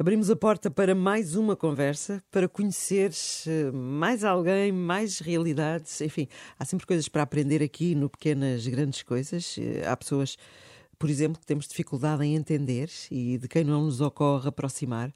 Abrimos a porta para mais uma conversa, para conhecer eh, mais alguém, mais realidades. Enfim, há sempre coisas para aprender aqui no Pequenas Grandes Coisas. Eh, há pessoas, por exemplo, que temos dificuldade em entender e de quem não nos ocorre aproximar.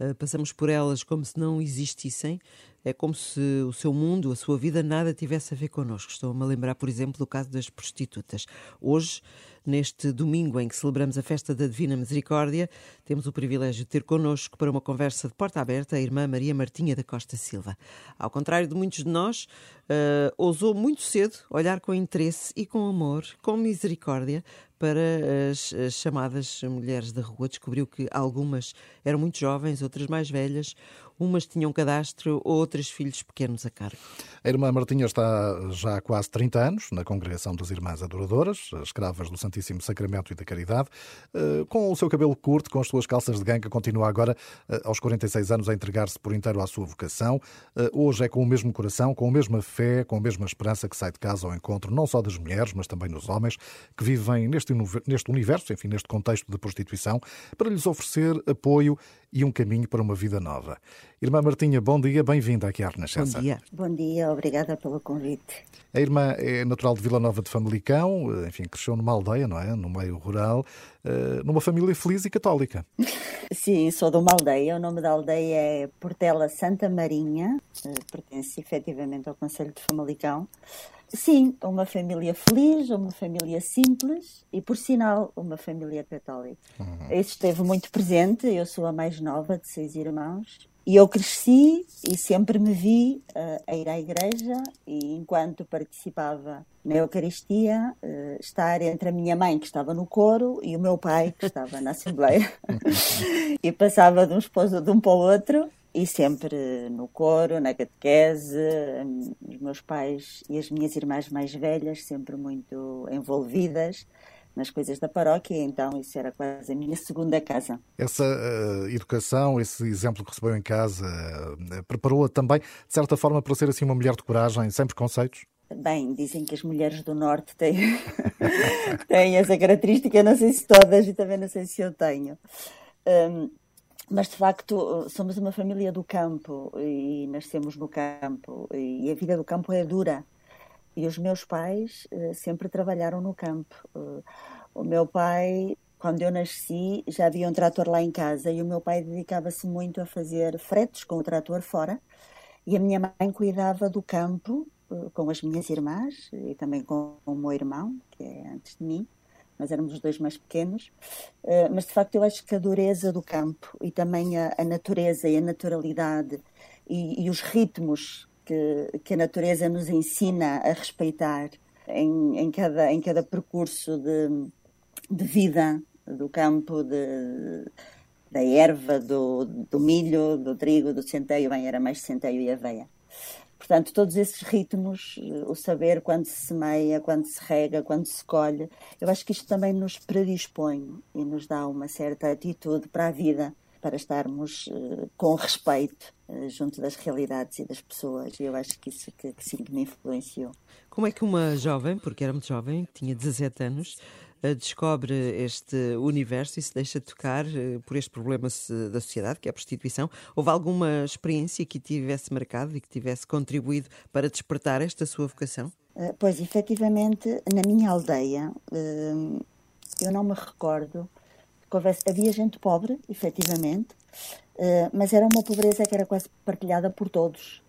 Eh, passamos por elas como se não existissem. É como se o seu mundo, a sua vida, nada tivesse a ver connosco. Estou-me a lembrar, por exemplo, do caso das prostitutas. Hoje Neste domingo em que celebramos a festa da Divina Misericórdia, temos o privilégio de ter connosco para uma conversa de porta aberta a irmã Maria Martinha da Costa Silva. Ao contrário de muitos de nós, uh, ousou muito cedo olhar com interesse e com amor, com misericórdia, para as, as, chamadas mulheres da rua. Descobriu que algumas eram muito jovens, outras mais velhas, umas tinham cadastro, outras filhos pequenos a cargo. A irmã Martinha está já há quase 30 anos na congregação das Irmãs Adoradoras, escravas do Santíssimo Sacramento e da Caridade. Eh, com o seu cabelo curto, com as suas calças de ganga, continua agora, eh, aos 46 anos, a entregar-se por inteiro à sua vocação. Eh, hoje é com o mesmo coração, com a mesma fé, com a mesma esperança que sai de casa ao encontro, não só das mulheres, mas também dos homens, que vivem neste, neste universo, enfim, neste contexto de prostituição, para lhes oferecer apoio e um caminho para uma vida nova. Irmã Martinha, bom dia, bem-vinda aqui à Renascença. Bom dia. Bom dia, obrigada pelo convite. A irmã é natural de Vila Nova de Famalicão, enfim, cresceu numa aldeia, não é? No meio rural, eh, numa família feliz e católica. Sim, sou de uma aldeia. O nome da aldeia é Portela Santa Marinha, eh, pertence efetivamente ao Conselho de Famalicão. Sim, uma família feliz, uma família simples e, por sinal, uma família católica. Uhum. Isso esteve muito presente. Eu sou a mais nova de seis irmãos. E eu cresci e sempre me vi uh, a ir à igreja e, enquanto participava na Eucaristia, uh, estar entre a minha mãe, que estava no coro, e o meu pai, que estava na Assembleia. e passava de um esposo de um para o outro e sempre no coro, na catequese, os meus pais e as minhas irmãs mais velhas sempre muito envolvidas nas coisas da paróquia, então isso era quase a minha segunda casa. Essa uh, educação, esse exemplo que recebeu em casa, uh, preparou-a também, de certa forma, para ser assim uma mulher de coragem, sem preconceitos? Bem, dizem que as mulheres do Norte têm, têm essa característica, não sei se todas e também não sei se eu tenho. Um, mas de facto somos uma família do campo e nascemos no campo e a vida do campo é dura. E os meus pais uh, sempre trabalharam no campo. Uh, o meu pai, quando eu nasci, já havia um trator lá em casa e o meu pai dedicava-se muito a fazer fretes com o trator fora. E a minha mãe cuidava do campo uh, com as minhas irmãs e também com o meu irmão, que é antes de mim nós éramos os dois mais pequenos, mas de facto eu acho que a dureza do campo e também a, a natureza e a naturalidade e, e os ritmos que, que, a natureza nos ensina a respeitar em, em, cada, em cada percurso de, de vida do campo, de, da erva, do, do milho, do trigo, do centeio, bem, era mais centeio e aveia. Portanto, todos esses ritmos, o saber quando se semeia, quando se rega, quando se colhe, eu acho que isto também nos predispõe e nos dá uma certa atitude para a vida, para estarmos uh, com respeito uh, junto das realidades e das pessoas. E eu acho que isso que, que sim que me influenciou. Como é que uma jovem, porque era muito jovem, tinha 17 anos, descobre este universo e se deixa tocar por este problema da sociedade, que é a prostituição. Houve alguma experiência que tivesse marcado e que tivesse contribuído para despertar esta sua vocação? Pois, efetivamente, na minha aldeia, eu não me recordo Havia gente pobre, efetivamente, mas era uma pobreza que era quase partilhada por todos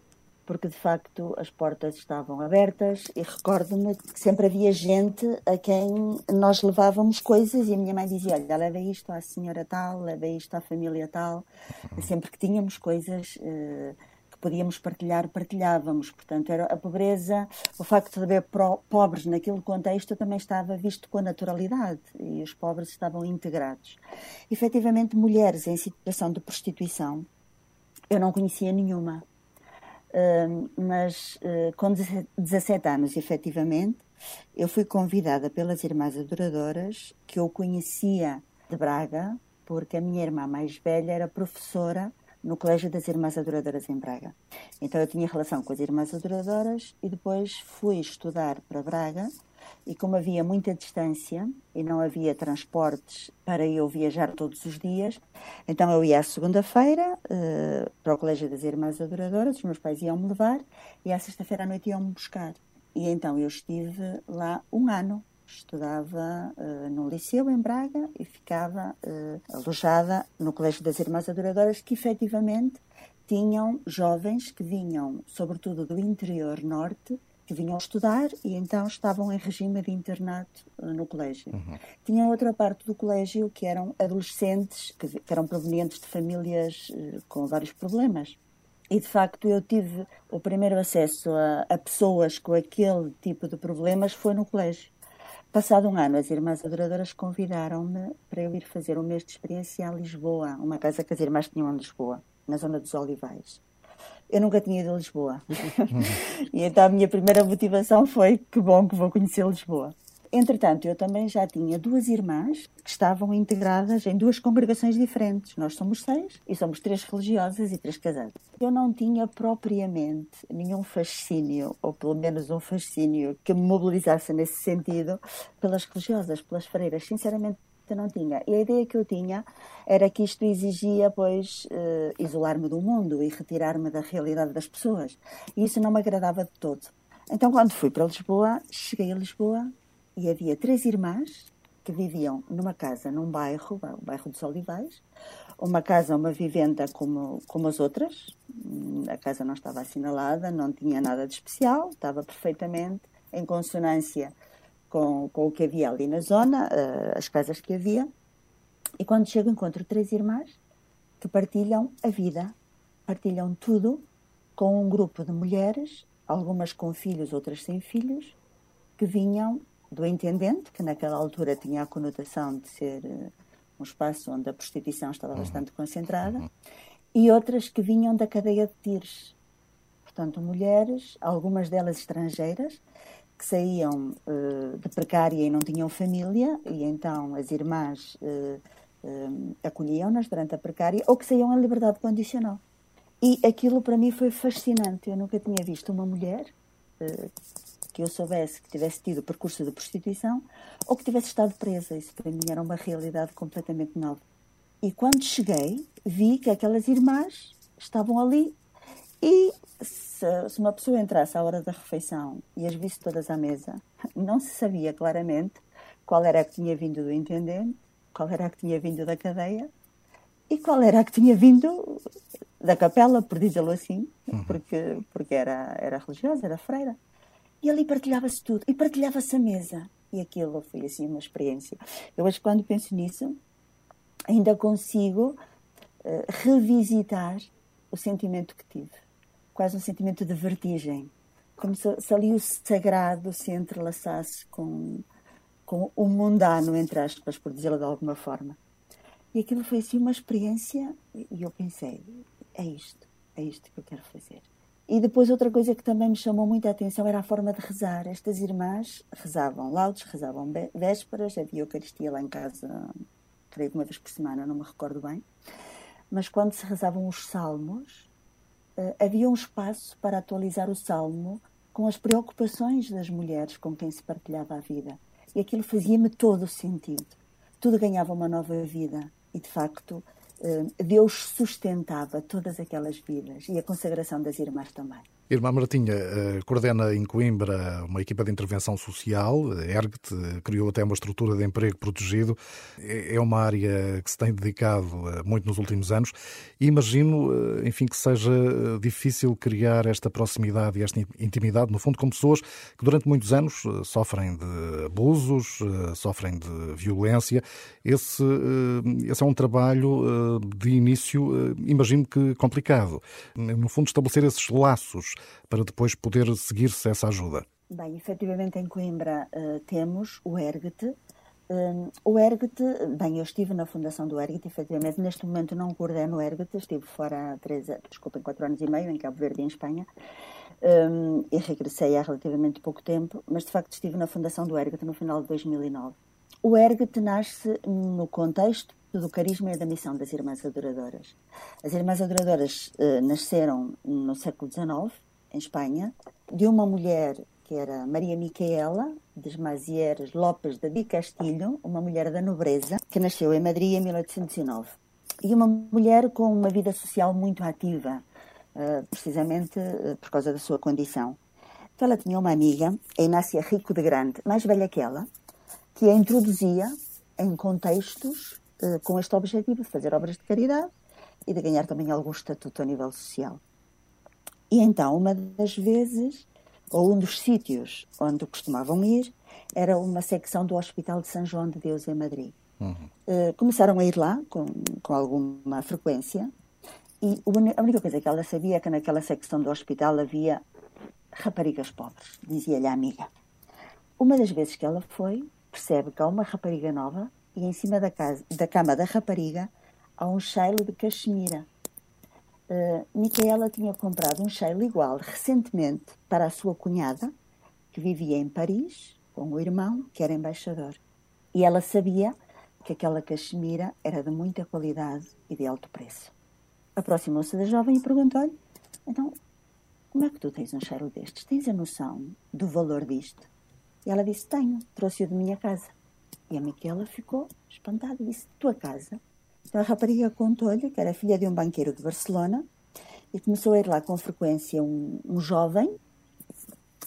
porque de facto as portas estavam abertas e recordo-me que sempre havia gente a quem nós levávamos coisas e a minha mãe dizia: Olha, leva isto à senhora tal, leva isto à família tal. Sempre que tínhamos coisas. Uh, Podíamos partilhar, partilhávamos. Portanto, era a pobreza, o facto de haver pobres naquele contexto também estava visto com naturalidade e os pobres estavam integrados. Efetivamente, mulheres em situação de prostituição, eu não conhecia nenhuma mas uh, com 17 anos, efetivamente, eu fui convidada pelas Irmãs Adoradoras, que eu conhecia de Braga, porque a minha irmã mais velha era professora no Colégio das Irmãs Adoradoras em Braga. Então eu tinha relação com as Irmãs Adoradoras e depois fui estudar para Braga e como havia muita distância e não havia transportes para eu viajar todos os dias, então eu ia à segunda-feira uh, para o Colégio das Irmãs Adoradoras, os meus pais iam me levar e à sexta-feira à noite iam-me buscar. E então eu estive lá um ano. Estudava uh, no liceu em Braga e ficava uh, alojada no Colégio das Irmãs Adoradoras, que efetivamente tinham jovens que vinham, sobretudo do interior norte, que vinham estudar e então estavam em regime de internato uh, no colégio. Uhum. Tinha outra parte do colégio que eram adolescentes que, que eram provenientes de famílias uh, com vários problemas. E de facto eu tive o primeiro acesso a, a pessoas com aquele tipo de problemas foi no colégio. Passado um ano, as Irmãs Adoradoras convidaram-me para eu ir fazer um mês de experiência a Lisboa, uma casa que as irmãs tinham em Lisboa na zona dos Olivais. Eu nunca tinha ido a Lisboa. e então a minha primeira motivação foi que bom que vou conhecer Lisboa. Entretanto, eu também já tinha duas irmãs que estavam integradas em duas congregações diferentes. Nós somos seis e somos três religiosas e três casadas. Eu não tinha propriamente nenhum fascínio, ou pelo menos um fascínio que me mobilizasse nesse sentido, pelas religiosas, pelas freiras. Sinceramente, eu não tinha. E a ideia que eu tinha era que isto exigia, pois, uh, isolar-me do mundo e retirar-me da realidade das pessoas. E isso não me agradava de todo. Então, quando fui para Lisboa, cheguei a Lisboa e havia três irmãs que viviam numa casa, num bairro, o bairro dos Olivais, uma casa, uma vivenda como, como as outras. A casa não estava assinalada, não tinha nada de especial, estava perfeitamente em consonância com, com o que havia ali na zona, uh, as casas que havia. E quando chego, encontro três irmãs que partilham a vida, partilham tudo com um grupo de mulheres, algumas com filhos, outras sem filhos, que vinham do intendente, que naquela altura tinha a conotação de ser uh, um espaço onde a prostituição estava uhum. bastante concentrada, uhum. e outras que vinham da cadeia de Tires. Portanto, mulheres, algumas delas estrangeiras, que saíam uh, de precária e não tinham família, e então as irmãs uh, uh, acolhiam-nas durante a precária, ou que saíam em liberdade condicional. E aquilo para mim foi fascinante. Eu nunca tinha visto uma mulher que eu soubesse que tivesse tido percurso de prostituição ou que tivesse estado presa. Isso para mim era uma realidade completamente nova. E quando cheguei, vi que aquelas irmãs estavam ali e se, se, uma pessoa entrasse à hora da refeição e as visse todas à mesa, não se sabia claramente qual era a que tinha vindo do intendente, qual era a que tinha vindo da cadeia e qual era a que tinha vindo da capela, por dizê-lo assim, uhum. porque, porque era, era religiosa, era freira. E ali partilhava-se tudo, e partilhava-se a mesa. E aquilo foi assim uma experiência. Eu hoje, quando penso nisso, ainda consigo uh, revisitar o sentimento que tive quase um sentimento de vertigem, como se, se ali o sagrado se entrelaçasse com, com o mundano, entre aspas, por dizê-lo de alguma forma. E aquilo foi assim uma experiência, e eu pensei: é isto, é isto que eu quero fazer. E depois outra coisa que também me chamou muita atenção era a forma de rezar. Estas irmãs rezavam laudes, rezavam vésperas, havia Eucaristia lá em casa, creio que uma vez por semana, não me recordo bem. Mas quando se rezavam os salmos, uh, havia um espaço para atualizar o salmo com as preocupações das mulheres com quem se partilhava a vida. E aquilo fazia-me todo o sentido. Tudo ganhava uma nova vida. E, de facto, Deus sustentava todas aquelas vidas e a consagração das irmãs também. Irmã Martinha eh, coordena em Coimbra uma equipa de intervenção social, ERGT, criou até uma estrutura de emprego protegido. É, é uma área que se tem dedicado eh, muito nos últimos anos e imagino, eh, enfim, que seja difícil criar esta proximidade e esta intimidade, no fundo, com pessoas que durante muitos anos sofrem de abusos, sofrem de violência. Esse, esse é um trabalho de início, imagino que complicado. No fundo, estabelecer esses laços para depois poder seguir-se essa ajuda? Bem, efetivamente em Coimbra uh, temos o ERGT. Um, eh, o ERGT, bem, eu estive na fundação do ERGT, efetivamente, neste momento não coordeno o ERGT, estive fora há três, desculpem, quatro anos e meio, em Cabo Verde, em Espanha, um, e regressei há relativamente pouco tempo, mas de facto estive na fundação do ERGT no final de 2009. O ERGT nasce no contexto do carisma e da missão das Irmãs Adoradoras. As Irmãs Adoradoras uh, nasceram no século XIX, em Espanha, de uma mulher que era Maria Micaela Desmazieres Lopes de Castilho, uma mulher da nobreza, que nasceu em Madrid em 1809. E uma mulher com uma vida social muito ativa, uh, precisamente uh, por causa da sua condição. Então ela tinha uma amiga, a Inácia Rico de Grande, mais velha que ela, que a introduzia em contextos uh, com este objetivo de fazer obras de caridade e de ganhar também algum estatuto a nível social. E então, uma das vezes, ou um dos sítios onde costumavam ir, era uma secção do Hospital de São João de Deus em Madrid. Uhum. Uh, começaram a ir lá com, com alguma frequência e a única coisa que ela sabia é que naquela secção do hospital havia raparigas pobres, dizia-lhe a amiga. Uma das vezes que ela foi, percebe que há uma rapariga nova e em cima da, casa, da cama da rapariga há um cheiro de cachemira. Uh, Micaela tinha comprado um cheiro igual recentemente para a sua cunhada, que vivia em Paris, com o irmão, que era embaixador. E ela sabia que aquela cachemira era de muita qualidade e de alto preço. Aproximou-se da jovem e perguntou-lhe: Então, como é que tu tens um cheiro destes? Tens a noção do valor disto? E ela disse: Tenho, trouxe-o de minha casa. E a Miquela ficou espantada e disse: Tua casa? Então a rapariga contou-lhe que era filha de um banqueiro de Barcelona e começou a ir lá com frequência um, um jovem,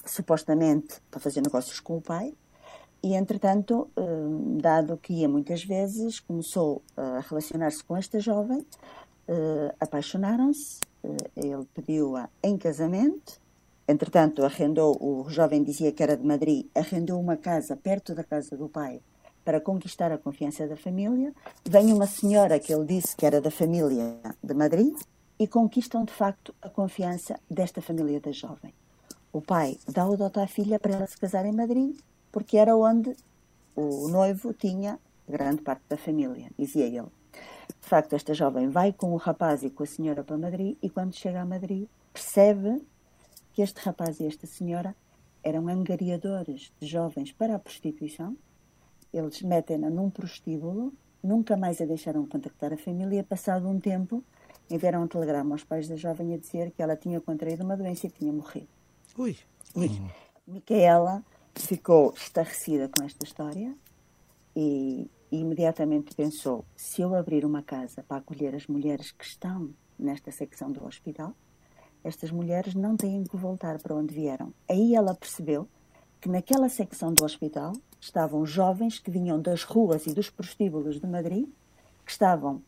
supostamente para fazer negócios com o pai, e, entretanto, hum, dado que ia muitas vezes, começou a relacionar-se com esta jovem, uh, apaixonaram-se, uh, ele pediu-a em casamento, entretanto arrendou, o jovem dizia que era de Madrid, arrendou uma casa perto da casa do pai para conquistar a confiança da família, vem uma senhora que ele disse que era da família de Madrid e conquistam de facto a confiança desta família da jovem. O pai dá o dote à filha para ela se casar em Madrid, porque era onde o noivo tinha grande parte da família, dizia ele. De facto, esta jovem vai com o rapaz e com a senhora para Madrid e quando chega a Madrid percebe que este rapaz e esta senhora eram angariadores de jovens para a prostituição. Eles metem-na num prostíbulo, nunca mais a deixaram contactar a família. Passado um tempo, enviaram um telegrama aos pais da jovem a dizer que ela tinha contraído uma doença e tinha morrido. Ui! Ui. Micaela ficou estarrecida com esta história e e imediatamente pensou: se eu abrir uma casa para acolher as mulheres que estão nesta secção do hospital, estas mulheres não têm que voltar para onde vieram. Aí ela percebeu que naquela secção do hospital estavam jovens que vinham das ruas e dos prostíbulos de Madrid, que estavam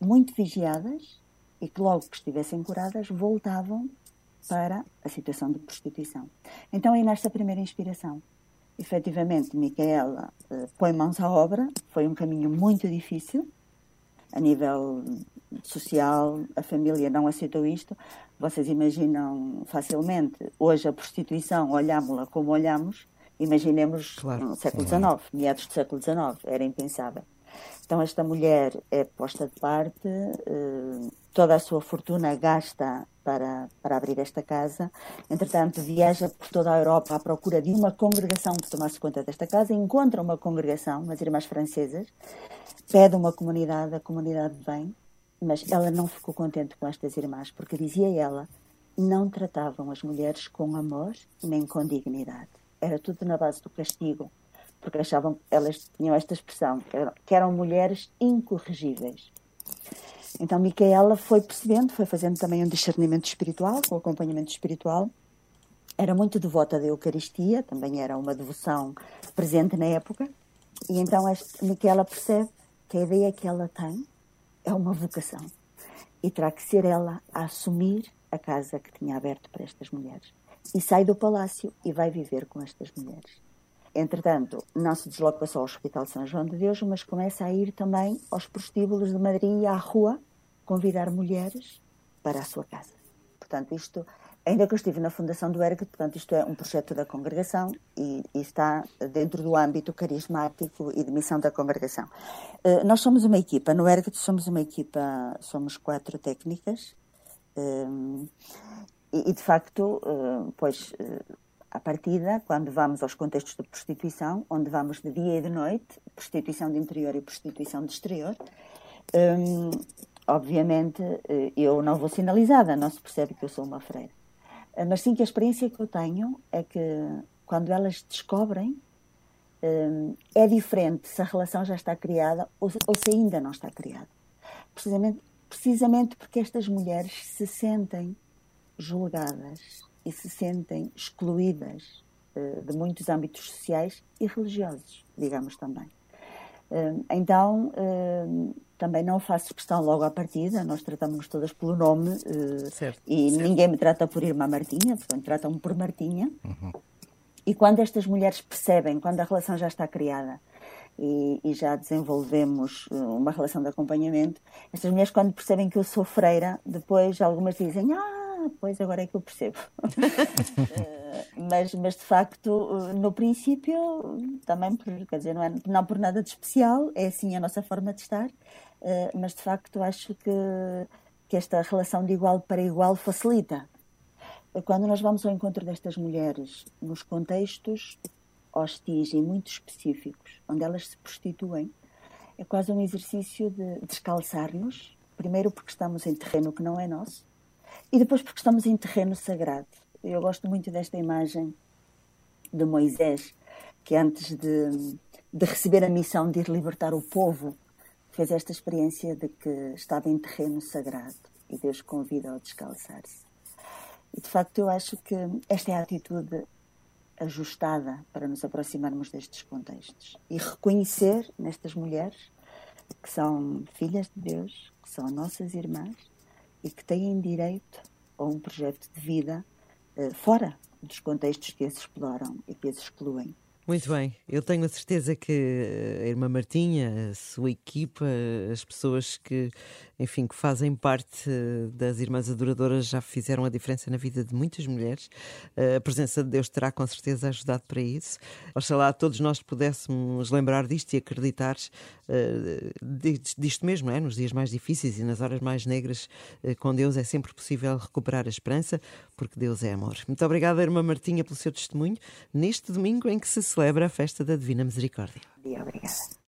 muito vigiadas e que logo que estivessem curadas voltavam para a situação de prostituição. Então aí nesta primeira inspiração efetivamente, Micaela uh, põe mãos à obra. Foi um caminho muito difícil. A nível social, a família não aceitou isto. Vocês imaginam facilmente, hoje a prostituição, olhámos-la como olhamos, imaginemos claro. no século XIX, meados do século XIX, era impensável. Então, esta mulher é posta de parte, uh, toda a sua fortuna gasta para, para abrir esta casa. Entretanto, viaja por toda a Europa à procura de uma congregação que tomasse conta desta casa, encontra uma congregação, umas irmãs francesas, pede uma comunidade, a comunidade vem, mas ela não ficou contente com estas irmãs, porque dizia ela, não tratavam as mulheres com amor nem com dignidade. Era tudo na base do castigo, porque achavam elas tinham esta expressão, que eram, que eram mulheres incorrigíveis. Então Micaela foi percebendo, foi fazendo também um discernimento espiritual, com acompanhamento espiritual. Era muito devota da Eucaristia, também era uma devoção presente na época. E então este, Micaela percebe que a ideia que ela tem é uma vocação. E terá que ser ela a assumir a casa que tinha aberto para estas mulheres. E sai do palácio e vai viver com estas mulheres. Entretanto, não se desloca só ao Hospital São João de Deus, mas começa a ir também aos prostíbulos de Madrid e à rua convidar mulheres para a sua casa. Portanto, isto, ainda que eu estive na fundação do ERG, portanto, isto é um projeto da congregação e, e está dentro do âmbito carismático e de missão da congregação. Uh, nós somos uma equipa, no ERG somos uma equipa, somos quatro técnicas um, eh, e, de facto, uh, pois à partida, quando vamos aos contextos de prostituição, onde vamos de dia e de noite, prostituição de interior e prostituição de exterior, hum, obviamente eh, eu não vou sinalizada, não se percebe que eu sou uma freira. Eh, mas sim que a experiência que eu tenho é que quando elas descobrem, um, é diferente se a relação já está criada ou, ou se ainda não está criada. Precisamente, precisamente porque estas mulheres se sentem julgadas e se sentem excluídas uh, de muitos âmbitos sociais e religiosos, digamos também. Uh, então, uh, também não faço questão logo à partida, nós tratamos-nos todas pelo nome certo, e certo. ninguém me trata por Irmã Martinha, portanto, tratam-me por Martinha. Uhum. E quando estas mulheres percebem, quando a relação já está criada e, e, já desenvolvemos eh, uma relação de acompanhamento, estas mulheres, quando percebem que eu sou freira, depois algumas dizem: Ah, pois agora é que eu percebo. Eh, mas, mas de facto, eh, no princípio, também, por, quer dizer, não, é, não por nada de especial, é assim a nossa forma de estar, mas de facto acho que, que esta relação de igual para igual facilita quando nós vamos ao encontro destas mulheres nos contextos hostis e muito específicos, onde elas se prostituem, é quase um exercício de descalçar-nos, primeiro porque estamos em terreno que não é nosso, e depois porque estamos em terreno sagrado. Eu gosto muito desta imagem de Moisés, que antes de, de receber a missão de ir libertar o povo, fez esta experiência de que estava em terreno sagrado e Deus convida a descalçar-se. E de facto eu acho que esta é a atitude ajustada para nos aproximarmos destes contextos e reconhecer nestas mulheres que são filhas de Deus, que são nossas irmãs e que têm direito a um projeto de vida uh, fora dos contextos que as exploram e que as excluem. Muito bem, eu tenho a certeza que a irmã Martinha, a sua equipa, as pessoas que, enfim, que fazem parte das Irmãs Adoradoras já fizeram a diferença na vida de muitas mulheres. A presença de Deus terá com certeza ajudado para isso. Oxalá todos nós pudéssemos lembrar disto e acreditar uh, disto mesmo, é? nos dias mais difíceis e nas horas mais negras, com Deus é sempre possível recuperar a esperança, porque Deus é amor. Muito obrigada, irmã Martinha, pelo seu testemunho neste domingo em que se celebra a festa da Divina Misericórdia. Obrigada.